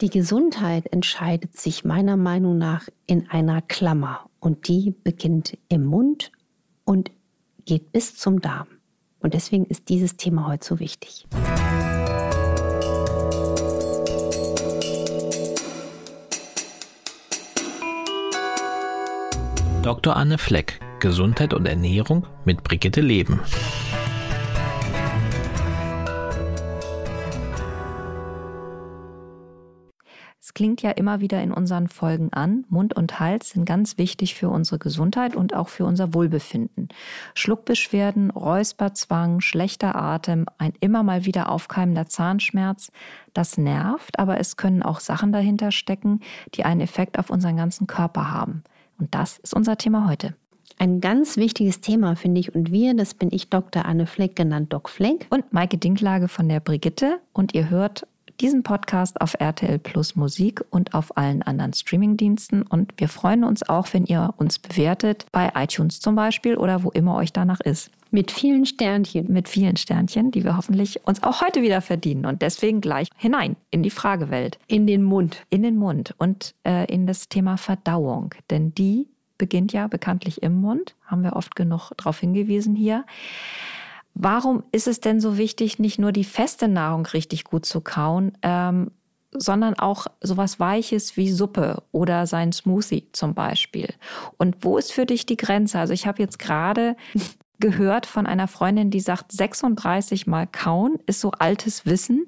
Die Gesundheit entscheidet sich meiner Meinung nach in einer Klammer und die beginnt im Mund und geht bis zum Darm. Und deswegen ist dieses Thema heute so wichtig. Dr. Anne Fleck, Gesundheit und Ernährung mit Brigitte Leben. Klingt ja immer wieder in unseren Folgen an, Mund und Hals sind ganz wichtig für unsere Gesundheit und auch für unser Wohlbefinden. Schluckbeschwerden, Räusperzwang, schlechter Atem, ein immer mal wieder aufkeimender Zahnschmerz, das nervt, aber es können auch Sachen dahinter stecken, die einen Effekt auf unseren ganzen Körper haben. Und das ist unser Thema heute. Ein ganz wichtiges Thema, finde ich. Und wir, das bin ich Dr. Anne Fleck, genannt Doc Fleck. Und Maike Dinklage von der Brigitte. Und ihr hört diesen Podcast auf RTL Plus Musik und auf allen anderen Streamingdiensten. Und wir freuen uns auch, wenn ihr uns bewertet, bei iTunes zum Beispiel oder wo immer euch danach ist. Mit vielen Sternchen. Mit vielen Sternchen, die wir hoffentlich uns auch heute wieder verdienen. Und deswegen gleich hinein in die Fragewelt. In den Mund. In den Mund und äh, in das Thema Verdauung. Denn die beginnt ja bekanntlich im Mund. Haben wir oft genug darauf hingewiesen hier. Warum ist es denn so wichtig, nicht nur die feste Nahrung richtig gut zu kauen, ähm, sondern auch sowas Weiches wie Suppe oder sein Smoothie zum Beispiel? Und wo ist für dich die Grenze? Also ich habe jetzt gerade gehört von einer Freundin, die sagt, 36 Mal kauen ist so altes Wissen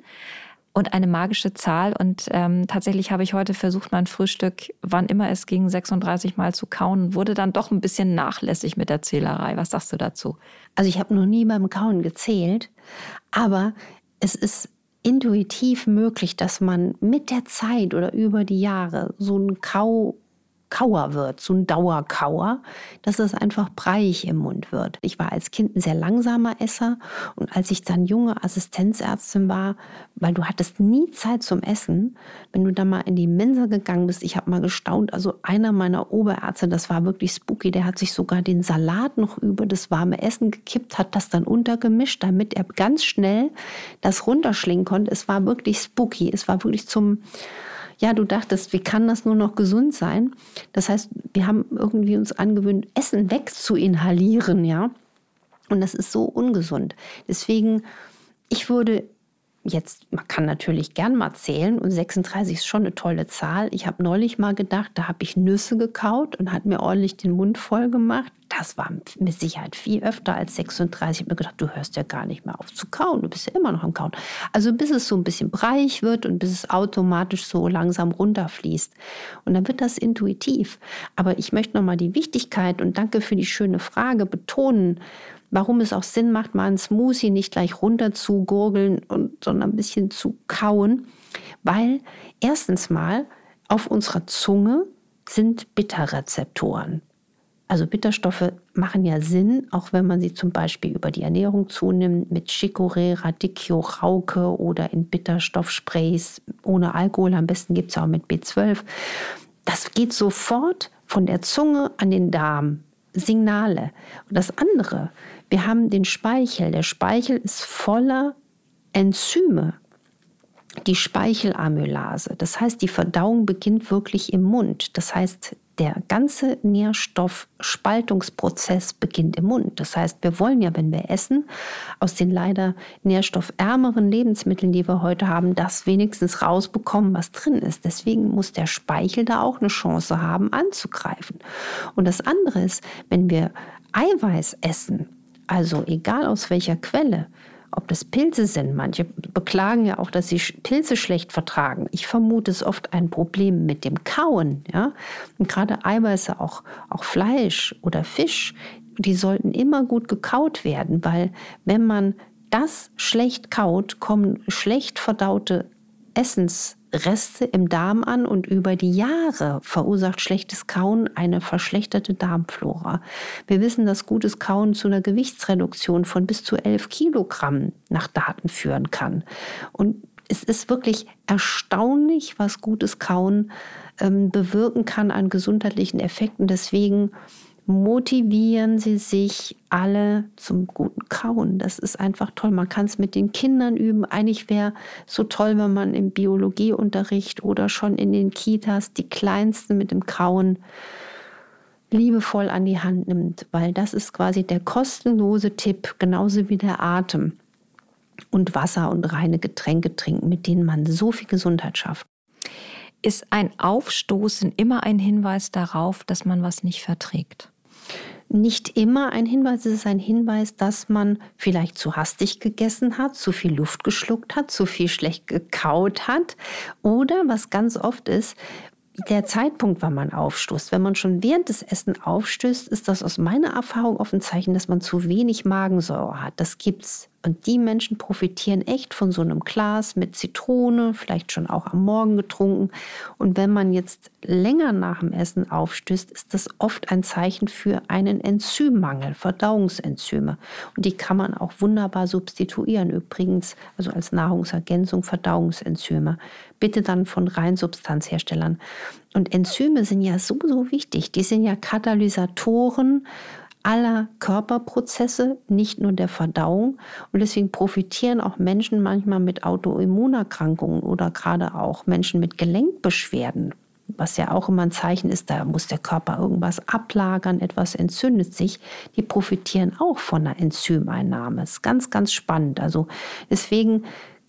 und eine magische Zahl. Und ähm, tatsächlich habe ich heute versucht, mein Frühstück, wann immer es ging, 36 Mal zu kauen, wurde dann doch ein bisschen nachlässig mit der Zählerei. Was sagst du dazu? Also ich habe noch nie beim Kauen gezählt, aber es ist intuitiv möglich, dass man mit der Zeit oder über die Jahre so einen Kau Kauer wird, so ein Dauerkauer, dass es einfach breiig im Mund wird. Ich war als Kind ein sehr langsamer Esser und als ich dann junge Assistenzärztin war, weil du hattest nie Zeit zum Essen, wenn du da mal in die Mensa gegangen bist, ich habe mal gestaunt, also einer meiner Oberärzte, das war wirklich spooky, der hat sich sogar den Salat noch über das warme Essen gekippt, hat das dann untergemischt, damit er ganz schnell das runterschlingen konnte. Es war wirklich spooky, es war wirklich zum ja, du dachtest, wie kann das nur noch gesund sein? Das heißt, wir haben irgendwie uns angewöhnt, Essen wegzuinhalieren, ja. Und das ist so ungesund. Deswegen, ich würde Jetzt, man kann natürlich gern mal zählen und 36 ist schon eine tolle Zahl. Ich habe neulich mal gedacht, da habe ich Nüsse gekaut und hat mir ordentlich den Mund voll gemacht. Das war mit Sicherheit viel öfter als 36. Ich habe mir gedacht, du hörst ja gar nicht mehr auf zu kauen. Du bist ja immer noch am Kauen. Also bis es so ein bisschen breich wird und bis es automatisch so langsam runterfließt. Und dann wird das intuitiv. Aber ich möchte nochmal die Wichtigkeit und danke für die schöne Frage betonen warum es auch Sinn macht, mal einen Smoothie nicht gleich runter zu gurgeln, und, sondern ein bisschen zu kauen. Weil erstens mal auf unserer Zunge sind Bitterrezeptoren. Also Bitterstoffe machen ja Sinn, auch wenn man sie zum Beispiel über die Ernährung zunimmt, mit Chicorée, Radicchio, Rauke oder in Bitterstoffsprays ohne Alkohol. Am besten gibt es auch mit B12. Das geht sofort von der Zunge an den Darm. Signale. Und das andere, wir haben den Speichel. Der Speichel ist voller Enzyme. Die Speichelamylase. Das heißt, die Verdauung beginnt wirklich im Mund. Das heißt, der ganze Nährstoffspaltungsprozess beginnt im Mund. Das heißt, wir wollen ja, wenn wir essen, aus den leider nährstoffärmeren Lebensmitteln, die wir heute haben, das wenigstens rausbekommen, was drin ist. Deswegen muss der Speichel da auch eine Chance haben, anzugreifen. Und das andere ist, wenn wir Eiweiß essen, also egal aus welcher Quelle, ob das Pilze sind. Manche beklagen ja auch, dass sie Pilze schlecht vertragen. Ich vermute es oft ein Problem mit dem Kauen. Ja? Und gerade Eiweiße, auch, auch Fleisch oder Fisch, die sollten immer gut gekaut werden, weil wenn man das schlecht kaut, kommen schlecht verdaute Essens Reste im Darm an und über die Jahre verursacht schlechtes Kauen eine verschlechterte Darmflora. Wir wissen, dass gutes Kauen zu einer Gewichtsreduktion von bis zu 11 Kilogramm nach Daten führen kann. Und es ist wirklich erstaunlich, was gutes Kauen ähm, bewirken kann an gesundheitlichen Effekten. Deswegen motivieren Sie sich alle zum guten Kauen. Das ist einfach toll. Man kann es mit den Kindern üben. Eigentlich wäre so toll, wenn man im Biologieunterricht oder schon in den Kitas die Kleinsten mit dem Kauen liebevoll an die Hand nimmt, weil das ist quasi der kostenlose Tipp, genauso wie der Atem und Wasser und reine Getränke trinken, mit denen man so viel Gesundheit schafft. Ist ein Aufstoßen immer ein Hinweis darauf, dass man was nicht verträgt? Nicht immer ein Hinweis, es ist ein Hinweis, dass man vielleicht zu hastig gegessen hat, zu viel Luft geschluckt hat, zu viel schlecht gekaut hat oder was ganz oft ist, der Zeitpunkt, wann man aufstoßt. Wenn man schon während des Essen aufstößt, ist das aus meiner Erfahrung oft ein Zeichen, dass man zu wenig Magensäure hat. Das gibt's. Und die Menschen profitieren echt von so einem Glas mit Zitrone, vielleicht schon auch am Morgen getrunken. Und wenn man jetzt länger nach dem Essen aufstößt, ist das oft ein Zeichen für einen Enzymmangel, Verdauungsenzyme. Und die kann man auch wunderbar substituieren. Übrigens, also als Nahrungsergänzung Verdauungsenzyme. Bitte dann von Reinsubstanzherstellern. Und Enzyme sind ja so, so wichtig. Die sind ja Katalysatoren aller Körperprozesse, nicht nur der Verdauung. Und deswegen profitieren auch Menschen manchmal mit Autoimmunerkrankungen oder gerade auch Menschen mit Gelenkbeschwerden, was ja auch immer ein Zeichen ist, da muss der Körper irgendwas ablagern, etwas entzündet sich. Die profitieren auch von einer Enzymeinnahme. Das ist ganz, ganz spannend. Also deswegen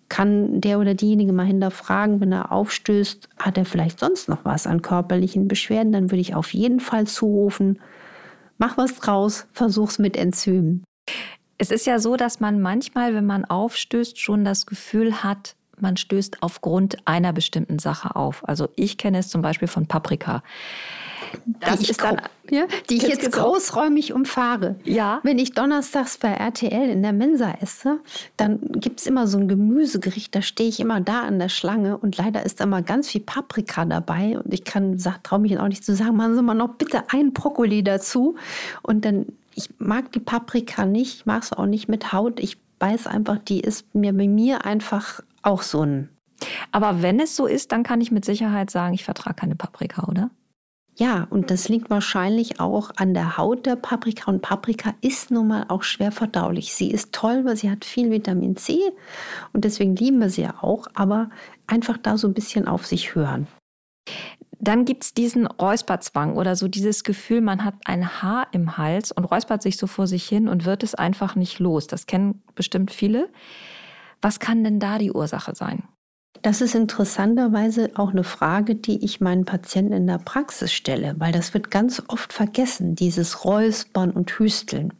kann der oder diejenige mal hinterfragen, wenn er aufstößt, hat er vielleicht sonst noch was an körperlichen Beschwerden, dann würde ich auf jeden Fall zurufen, Mach was draus, versuch's mit Enzymen. Es ist ja so, dass man manchmal, wenn man aufstößt, schon das Gefühl hat, man stößt aufgrund einer bestimmten Sache auf. Also ich kenne es zum Beispiel von Paprika. Das die ist dann, ja, die ich jetzt großräumig umfahre. Ja. Wenn ich donnerstags bei RTL in der Mensa esse, dann gibt es immer so ein Gemüsegericht, da stehe ich immer da an der Schlange und leider ist da mal ganz viel Paprika dabei und ich kann, traue mich auch nicht zu sagen, machen Sie mal noch bitte ein Brokkoli dazu und dann, ich mag die Paprika nicht, ich mag es auch nicht mit Haut, ich weiß einfach, die ist mir bei mir einfach auch so ein aber wenn es so ist, dann kann ich mit Sicherheit sagen, ich vertrage keine Paprika, oder? Ja, und das liegt wahrscheinlich auch an der Haut der Paprika. Und Paprika ist nun mal auch schwer verdaulich. Sie ist toll, weil sie hat viel Vitamin C und deswegen lieben wir sie ja auch, aber einfach da so ein bisschen auf sich hören. Dann gibt es diesen Räusperzwang oder so dieses Gefühl, man hat ein Haar im Hals und räuspert sich so vor sich hin und wird es einfach nicht los. Das kennen bestimmt viele. Was kann denn da die Ursache sein? Das ist interessanterweise auch eine Frage, die ich meinen Patienten in der Praxis stelle, weil das wird ganz oft vergessen, dieses Räuspern und Hüsteln.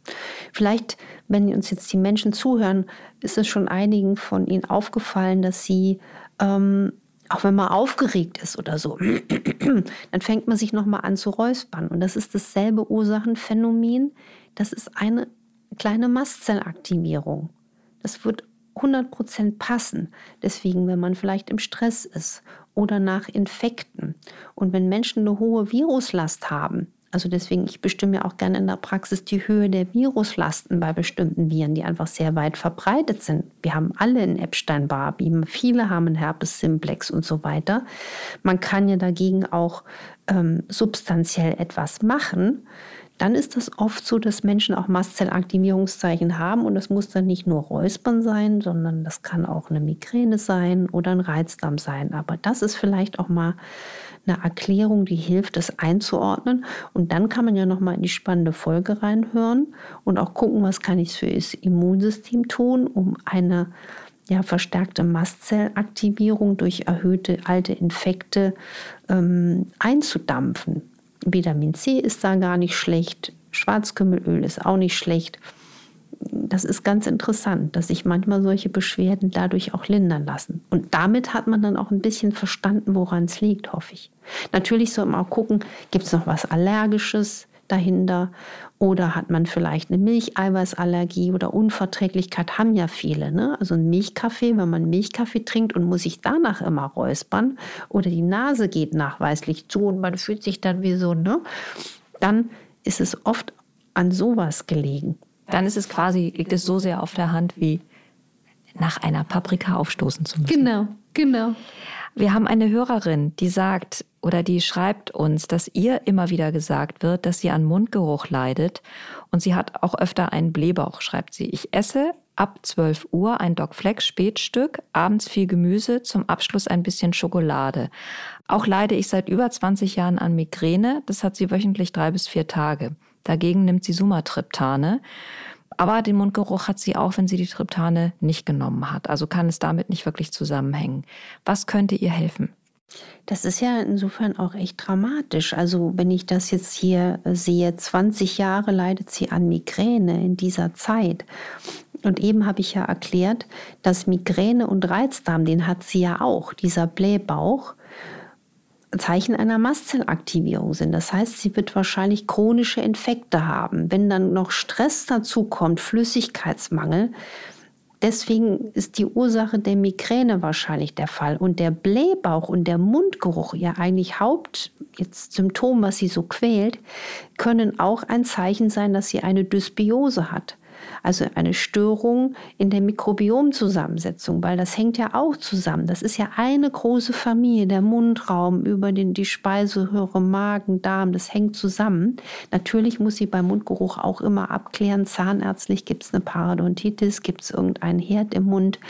Vielleicht, wenn uns jetzt die Menschen zuhören, ist es schon einigen von ihnen aufgefallen, dass sie ähm, auch wenn man aufgeregt ist oder so, dann fängt man sich nochmal an zu räuspern. Und das ist dasselbe Ursachenphänomen. Das ist eine kleine Mastzellaktivierung. Das wird 100% passen. Deswegen, wenn man vielleicht im Stress ist oder nach Infekten und wenn Menschen eine hohe Viruslast haben, also deswegen, ich bestimme ja auch gerne in der Praxis die Höhe der Viruslasten bei bestimmten Viren, die einfach sehr weit verbreitet sind. Wir haben alle einen Epstein-Barr, viele haben einen Herpes simplex und so weiter. Man kann ja dagegen auch ähm, substanziell etwas machen dann ist es oft so, dass Menschen auch Mastzellaktivierungszeichen haben und das muss dann nicht nur Räuspern sein, sondern das kann auch eine Migräne sein oder ein Reizdarm sein. Aber das ist vielleicht auch mal eine Erklärung, die hilft, das einzuordnen. Und dann kann man ja noch mal in die spannende Folge reinhören und auch gucken, was kann ich für das Immunsystem tun, um eine ja, verstärkte Mastzellaktivierung durch erhöhte alte Infekte ähm, einzudampfen. Vitamin C ist da gar nicht schlecht. Schwarzkümmelöl ist auch nicht schlecht. Das ist ganz interessant, dass sich manchmal solche Beschwerden dadurch auch lindern lassen. Und damit hat man dann auch ein bisschen verstanden, woran es liegt, hoffe ich. Natürlich soll man auch gucken, gibt es noch was Allergisches? Dahinter? Oder hat man vielleicht eine Milcheiweißallergie oder Unverträglichkeit? Haben ja viele. Ne? Also ein Milchkaffee, wenn man Milchkaffee trinkt und muss sich danach immer räuspern oder die Nase geht nachweislich zu und man fühlt sich dann wie so, ne? dann ist es oft an sowas gelegen. Dann ist es quasi, liegt es so sehr auf der Hand wie nach einer Paprika aufstoßen zu müssen. Genau, genau. Wir haben eine Hörerin, die sagt, oder die schreibt uns, dass ihr immer wieder gesagt wird, dass sie an Mundgeruch leidet und sie hat auch öfter einen Blähbauch, schreibt sie. Ich esse ab 12 Uhr ein Doc Flex Spätstück, abends viel Gemüse, zum Abschluss ein bisschen Schokolade. Auch leide ich seit über 20 Jahren an Migräne, das hat sie wöchentlich drei bis vier Tage. Dagegen nimmt sie Sumatriptane. Aber den Mundgeruch hat sie auch, wenn sie die Triptane nicht genommen hat. Also kann es damit nicht wirklich zusammenhängen. Was könnte ihr helfen? Das ist ja insofern auch echt dramatisch. Also wenn ich das jetzt hier sehe, 20 Jahre leidet sie an Migräne in dieser Zeit. Und eben habe ich ja erklärt, dass Migräne und Reizdarm, den hat sie ja auch, dieser Blähbauch. Zeichen einer Mastzellaktivierung sind. Das heißt, sie wird wahrscheinlich chronische Infekte haben. Wenn dann noch Stress dazu kommt, Flüssigkeitsmangel, Deswegen ist die Ursache der Migräne wahrscheinlich der Fall. Und der Blähbauch und der Mundgeruch, ja eigentlich Hauptsymptom, was sie so quält, können auch ein Zeichen sein, dass sie eine Dysbiose hat also eine Störung in der Mikrobiomzusammensetzung, weil das hängt ja auch zusammen. Das ist ja eine große Familie, der Mundraum über den, die Speiseröhre, Magen, Darm, das hängt zusammen. Natürlich muss sie beim Mundgeruch auch immer abklären, zahnärztlich gibt es eine Parodontitis, gibt es irgendeinen Herd im Mund.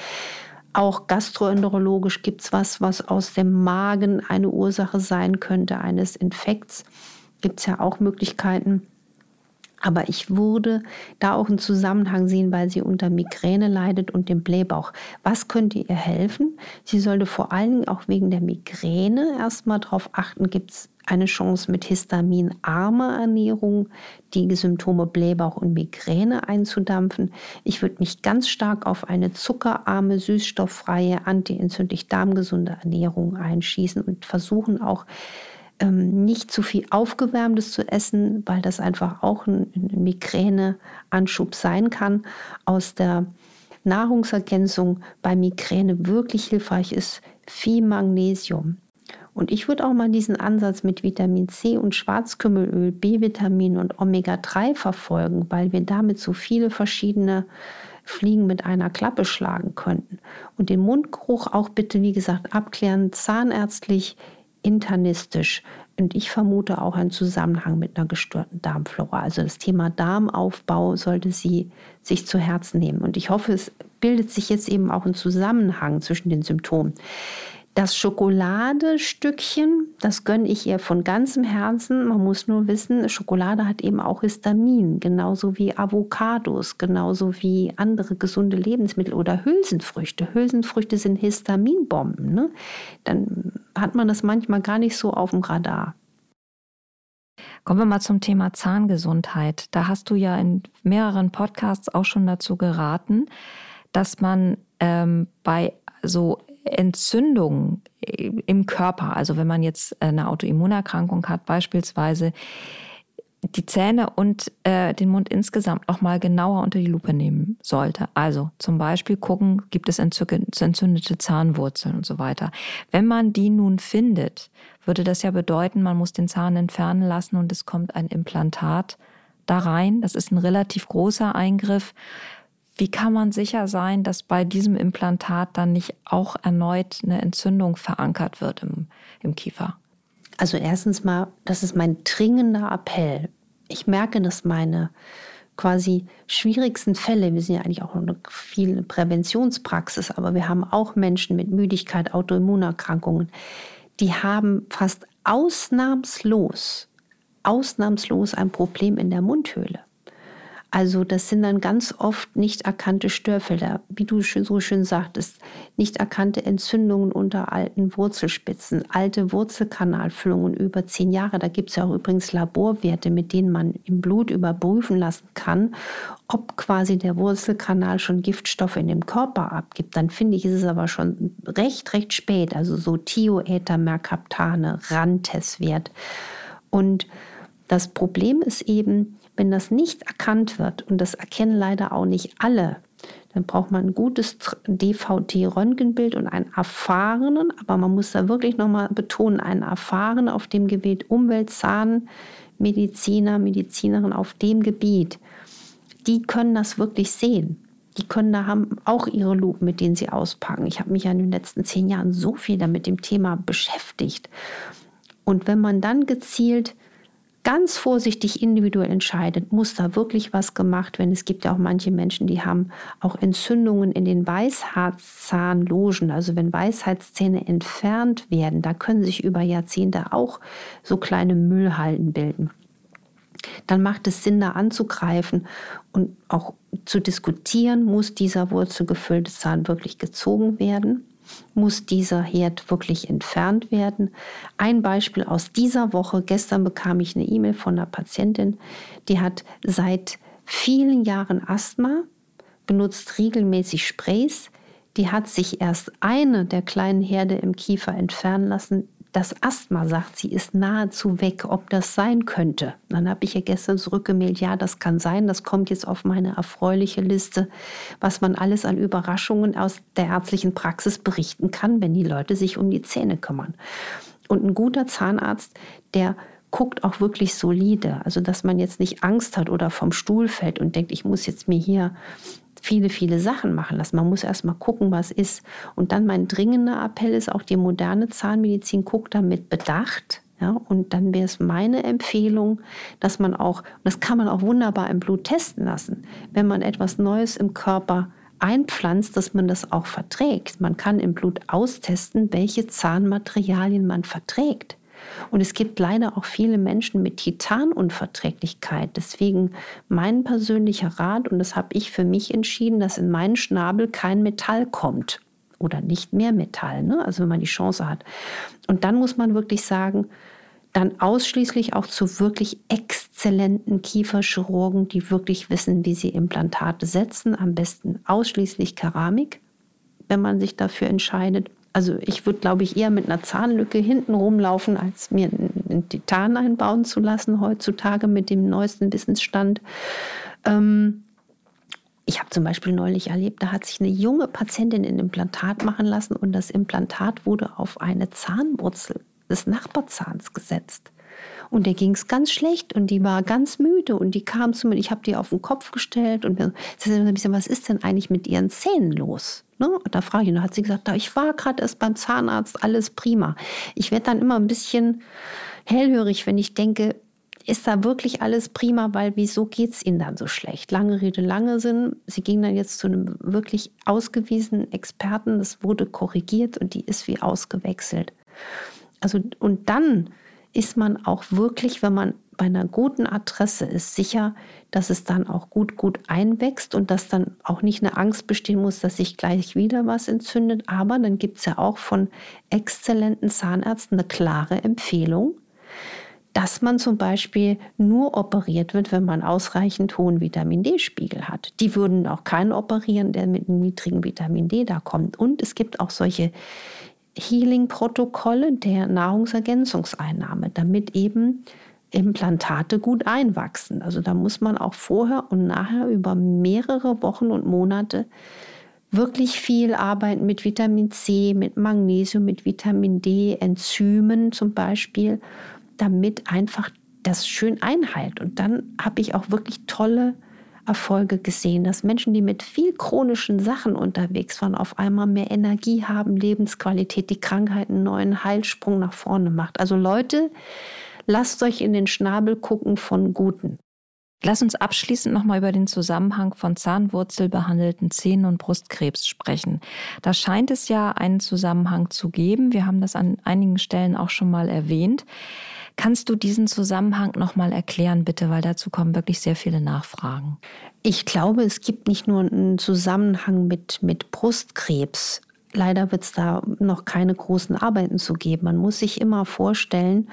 Auch gastroenterologisch gibt es was, was aus dem Magen eine Ursache sein könnte eines Infekts. Gibt es ja auch Möglichkeiten. Aber ich würde da auch einen Zusammenhang sehen, weil sie unter Migräne leidet und dem Blähbauch. Was könnte ihr helfen? Sie sollte vor allen Dingen auch wegen der Migräne erstmal darauf achten, gibt es eine Chance mit histaminarmer Ernährung die Symptome Blähbauch und Migräne einzudampfen. Ich würde mich ganz stark auf eine zuckerarme, süßstofffreie, antientzündlich darmgesunde Ernährung einschießen und versuchen auch ähm, nicht zu viel Aufgewärmtes zu essen, weil das einfach auch ein, ein Migräneanschub sein kann. Aus der Nahrungsergänzung bei Migräne wirklich hilfreich ist viel Magnesium. Und ich würde auch mal diesen Ansatz mit Vitamin C und Schwarzkümmelöl, B-Vitamin und Omega-3 verfolgen, weil wir damit so viele verschiedene Fliegen mit einer Klappe schlagen könnten. Und den Mundgeruch auch bitte, wie gesagt, abklären, zahnärztlich, internistisch. Und ich vermute auch einen Zusammenhang mit einer gestörten Darmflora. Also das Thema Darmaufbau sollte sie sich zu Herzen nehmen. Und ich hoffe, es bildet sich jetzt eben auch ein Zusammenhang zwischen den Symptomen. Das Schokoladestückchen, das gönne ich ihr von ganzem Herzen. Man muss nur wissen, Schokolade hat eben auch Histamin, genauso wie Avocados, genauso wie andere gesunde Lebensmittel oder Hülsenfrüchte. Hülsenfrüchte sind Histaminbomben. Ne? Dann hat man das manchmal gar nicht so auf dem Radar. Kommen wir mal zum Thema Zahngesundheit. Da hast du ja in mehreren Podcasts auch schon dazu geraten, dass man ähm, bei so Entzündungen im Körper, also wenn man jetzt eine Autoimmunerkrankung hat beispielsweise, die Zähne und äh, den Mund insgesamt noch mal genauer unter die Lupe nehmen sollte. Also zum Beispiel gucken, gibt es entzündete Zahnwurzeln und so weiter. Wenn man die nun findet, würde das ja bedeuten, man muss den Zahn entfernen lassen und es kommt ein Implantat da rein. Das ist ein relativ großer Eingriff. Wie kann man sicher sein, dass bei diesem Implantat dann nicht auch erneut eine Entzündung verankert wird im, im Kiefer? Also erstens mal, das ist mein dringender Appell. Ich merke, dass meine quasi schwierigsten Fälle, wir sind ja eigentlich auch eine viel Präventionspraxis, aber wir haben auch Menschen mit Müdigkeit, Autoimmunerkrankungen, die haben fast ausnahmslos, ausnahmslos ein Problem in der Mundhöhle. Also das sind dann ganz oft nicht erkannte Störfelder, wie du so schön sagtest, nicht erkannte Entzündungen unter alten Wurzelspitzen, alte Wurzelkanalfüllungen über zehn Jahre. Da gibt es ja auch übrigens Laborwerte, mit denen man im Blut überprüfen lassen kann, ob quasi der Wurzelkanal schon Giftstoffe in dem Körper abgibt. Dann finde ich, ist es aber schon recht, recht spät. Also so Thioether, Mercaptane, Rantes-Wert. Und das Problem ist eben, wenn das nicht erkannt wird, und das erkennen leider auch nicht alle, dann braucht man ein gutes DVT-Röntgenbild und einen erfahrenen, aber man muss da wirklich nochmal betonen, einen erfahrenen auf dem Gebiet Umweltzahnmediziner, Medizinerin auf dem Gebiet. Die können das wirklich sehen. Die können da haben auch ihre Lupen, mit denen sie auspacken. Ich habe mich ja in den letzten zehn Jahren so viel damit dem Thema beschäftigt. Und wenn man dann gezielt ganz vorsichtig individuell entscheidet, muss da wirklich was gemacht werden. Es gibt ja auch manche Menschen, die haben auch Entzündungen in den Weisheitszahnlogen. Also wenn Weisheitszähne entfernt werden, da können sich über Jahrzehnte auch so kleine Müllhalden bilden. Dann macht es Sinn, da anzugreifen und auch zu diskutieren, muss dieser wurzelgefüllte Zahn wirklich gezogen werden muss dieser Herd wirklich entfernt werden. Ein Beispiel aus dieser Woche. Gestern bekam ich eine E-Mail von einer Patientin, die hat seit vielen Jahren Asthma, benutzt regelmäßig Sprays. Die hat sich erst eine der kleinen Herde im Kiefer entfernen lassen. Das Asthma, sagt sie, ist nahezu weg, ob das sein könnte. Dann habe ich ihr gestern zurückgemeldet, ja, das kann sein, das kommt jetzt auf meine erfreuliche Liste, was man alles an Überraschungen aus der ärztlichen Praxis berichten kann, wenn die Leute sich um die Zähne kümmern. Und ein guter Zahnarzt, der guckt auch wirklich solide. Also, dass man jetzt nicht Angst hat oder vom Stuhl fällt und denkt, ich muss jetzt mir hier viele, viele Sachen machen lassen. Man muss erst mal gucken, was ist. Und dann mein dringender Appell ist auch die moderne Zahnmedizin guckt damit Bedacht. Ja, und dann wäre es meine Empfehlung, dass man auch, das kann man auch wunderbar im Blut testen lassen, wenn man etwas Neues im Körper einpflanzt, dass man das auch verträgt. Man kann im Blut austesten, welche Zahnmaterialien man verträgt. Und es gibt leider auch viele Menschen mit Titanunverträglichkeit. Deswegen mein persönlicher Rat, und das habe ich für mich entschieden, dass in meinen Schnabel kein Metall kommt oder nicht mehr Metall, ne? also wenn man die Chance hat. Und dann muss man wirklich sagen, dann ausschließlich auch zu wirklich exzellenten Kieferchirurgen, die wirklich wissen, wie sie Implantate setzen, am besten ausschließlich Keramik, wenn man sich dafür entscheidet. Also ich würde, glaube ich, eher mit einer Zahnlücke hinten rumlaufen, als mir einen Titan einbauen zu lassen heutzutage mit dem neuesten Wissensstand. Ähm, ich habe zum Beispiel neulich erlebt, da hat sich eine junge Patientin ein Implantat machen lassen und das Implantat wurde auf eine Zahnwurzel des Nachbarzahns gesetzt. Und der ging es ganz schlecht und die war ganz müde und die kam zu mir, ich habe die auf den Kopf gestellt und sie sagte, was ist denn eigentlich mit ihren Zähnen los? Ne? Und da frage ich, und da hat sie gesagt, ich war gerade erst beim Zahnarzt, alles prima. Ich werde dann immer ein bisschen hellhörig, wenn ich denke, ist da wirklich alles prima, weil wieso geht es Ihnen dann so schlecht? Lange Rede, lange Sinn. Sie ging dann jetzt zu einem wirklich ausgewiesenen Experten, das wurde korrigiert und die ist wie ausgewechselt. Also, und dann ist man auch wirklich, wenn man bei einer guten Adresse ist, sicher, dass es dann auch gut, gut einwächst und dass dann auch nicht eine Angst bestehen muss, dass sich gleich wieder was entzündet. Aber dann gibt es ja auch von exzellenten Zahnärzten eine klare Empfehlung, dass man zum Beispiel nur operiert wird, wenn man ausreichend hohen Vitamin D-Spiegel hat. Die würden auch keinen operieren, der mit einem niedrigen Vitamin D da kommt. Und es gibt auch solche Healing-Protokolle der Nahrungsergänzungseinnahme, damit eben Implantate gut einwachsen. Also da muss man auch vorher und nachher über mehrere Wochen und Monate wirklich viel arbeiten mit Vitamin C, mit Magnesium, mit Vitamin D, Enzymen zum Beispiel, damit einfach das schön einheilt. Und dann habe ich auch wirklich tolle Erfolge gesehen, dass Menschen, die mit viel chronischen Sachen unterwegs waren, auf einmal mehr Energie haben, Lebensqualität, die Krankheit einen neuen Heilsprung nach vorne macht. Also Leute, lasst euch in den Schnabel gucken von Guten. Lass uns abschließend nochmal über den Zusammenhang von Zahnwurzelbehandelten Zähnen und Brustkrebs sprechen. Da scheint es ja einen Zusammenhang zu geben. Wir haben das an einigen Stellen auch schon mal erwähnt. Kannst du diesen Zusammenhang nochmal erklären, bitte, weil dazu kommen wirklich sehr viele Nachfragen. Ich glaube, es gibt nicht nur einen Zusammenhang mit, mit Brustkrebs. Leider wird es da noch keine großen Arbeiten zu geben. Man muss sich immer vorstellen,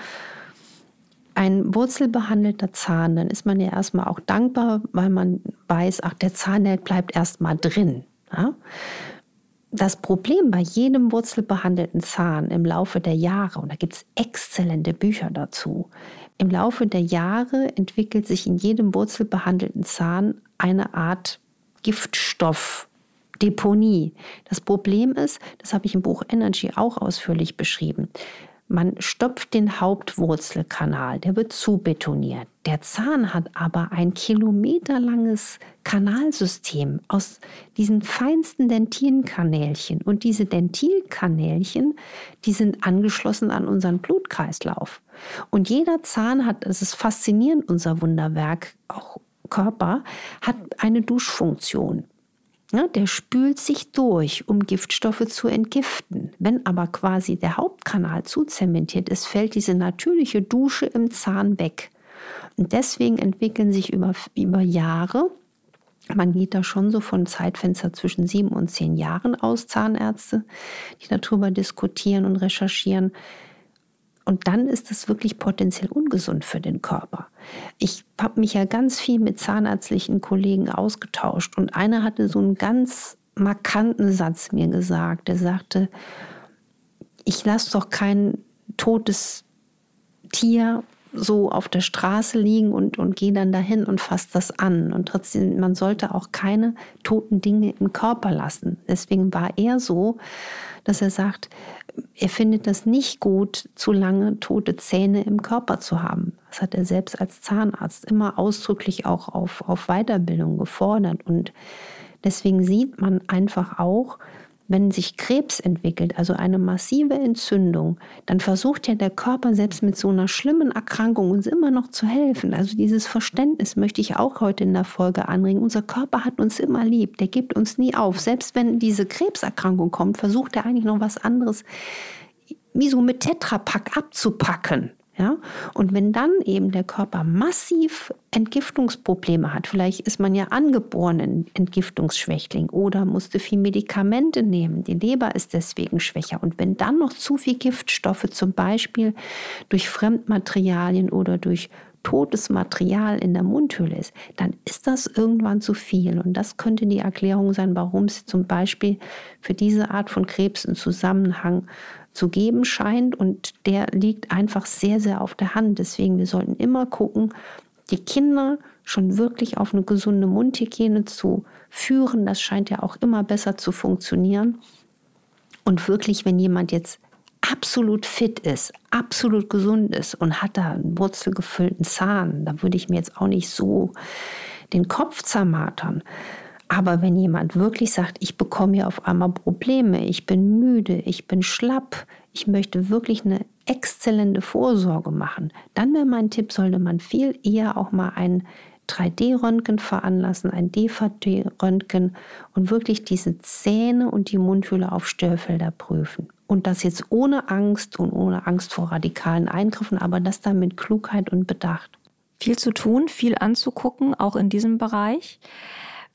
ein wurzelbehandelter Zahn, dann ist man ja erstmal auch dankbar, weil man weiß, ach, der Zahn, der bleibt erstmal drin. Ja? das Problem bei jedem wurzelbehandelten Zahn im Laufe der Jahre, und da gibt es exzellente Bücher dazu, im Laufe der Jahre entwickelt sich in jedem wurzelbehandelten Zahn eine Art Giftstoffdeponie. Das Problem ist, das habe ich im Buch Energy auch ausführlich beschrieben, Man stopft den Hauptwurzelkanal, der wird zubetoniert. Der Zahn hat aber ein kilometerlanges Kanalsystem aus diesen feinsten Dentinkanälchen. Und diese Dentilkanälchen, die sind angeschlossen an unseren Blutkreislauf. Und jeder Zahn hat, es ist faszinierend, unser Wunderwerk, auch Körper, hat eine Duschfunktion. Ja, der spült sich durch, um Giftstoffe zu entgiften. Wenn aber quasi der Hauptkanal zu zementiert ist, fällt diese natürliche Dusche im Zahn weg. Und deswegen entwickeln sich über, über Jahre, man geht da schon so von Zeitfenster zwischen sieben und zehn Jahren aus, Zahnärzte, die darüber diskutieren und recherchieren, und dann ist es wirklich potenziell ungesund für den Körper. Ich habe mich ja ganz viel mit zahnärztlichen Kollegen ausgetauscht und einer hatte so einen ganz markanten Satz mir gesagt. Der sagte, ich lasse doch kein totes Tier so auf der Straße liegen und, und gehe dann dahin und fasse das an. Und trotzdem, man sollte auch keine toten Dinge im Körper lassen. Deswegen war er so, dass er sagt, er findet das nicht gut, zu lange tote Zähne im Körper zu haben. Das hat er selbst als Zahnarzt immer ausdrücklich auch auf, auf Weiterbildung gefordert. Und deswegen sieht man einfach auch, wenn sich Krebs entwickelt, also eine massive Entzündung, dann versucht ja der Körper selbst mit so einer schlimmen Erkrankung uns immer noch zu helfen. Also dieses Verständnis möchte ich auch heute in der Folge anregen. Unser Körper hat uns immer lieb, der gibt uns nie auf. Selbst wenn diese Krebserkrankung kommt, versucht er eigentlich noch was anderes wie so mit Tetrapack abzupacken. Ja? Und wenn dann eben der Körper massiv Entgiftungsprobleme hat, vielleicht ist man ja angeboren ein Entgiftungsschwächling oder musste viel Medikamente nehmen, die Leber ist deswegen schwächer. Und wenn dann noch zu viel Giftstoffe, zum Beispiel durch Fremdmaterialien oder durch totes Material in der Mundhöhle ist, dann ist das irgendwann zu viel. Und das könnte die Erklärung sein, warum es zum Beispiel für diese Art von Krebs einen Zusammenhang zu geben scheint. Und der liegt einfach sehr, sehr auf der Hand. Deswegen, wir sollten immer gucken, die Kinder schon wirklich auf eine gesunde Mundhygiene zu führen. Das scheint ja auch immer besser zu funktionieren. Und wirklich, wenn jemand jetzt absolut fit ist, absolut gesund ist und hat da einen wurzelgefüllten Zahn, da würde ich mir jetzt auch nicht so den Kopf zermatern. Aber wenn jemand wirklich sagt, ich bekomme hier auf einmal Probleme, ich bin müde, ich bin schlapp, ich möchte wirklich eine exzellente Vorsorge machen, dann wäre mein Tipp, sollte man viel eher auch mal ein 3D-Röntgen veranlassen, ein DVD-Röntgen und wirklich diese Zähne und die Mundhöhle auf Störfelder prüfen. Und das jetzt ohne Angst und ohne Angst vor radikalen Eingriffen, aber das dann mit Klugheit und Bedacht. Viel zu tun, viel anzugucken, auch in diesem Bereich.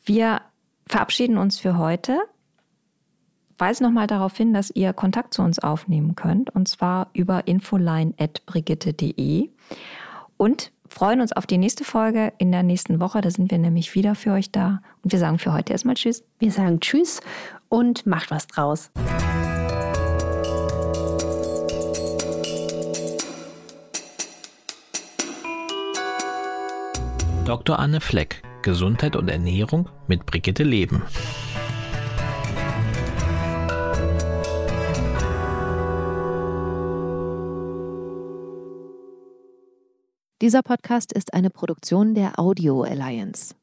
Wir verabschieden uns für heute. Weise nochmal darauf hin, dass ihr Kontakt zu uns aufnehmen könnt, und zwar über infoline.brigitte.de. Und freuen uns auf die nächste Folge in der nächsten Woche. Da sind wir nämlich wieder für euch da. Und wir sagen für heute erstmal Tschüss. Wir sagen Tschüss und macht was draus. Dr. Anne Fleck Gesundheit und Ernährung mit Brigitte Leben. Dieser Podcast ist eine Produktion der Audio Alliance.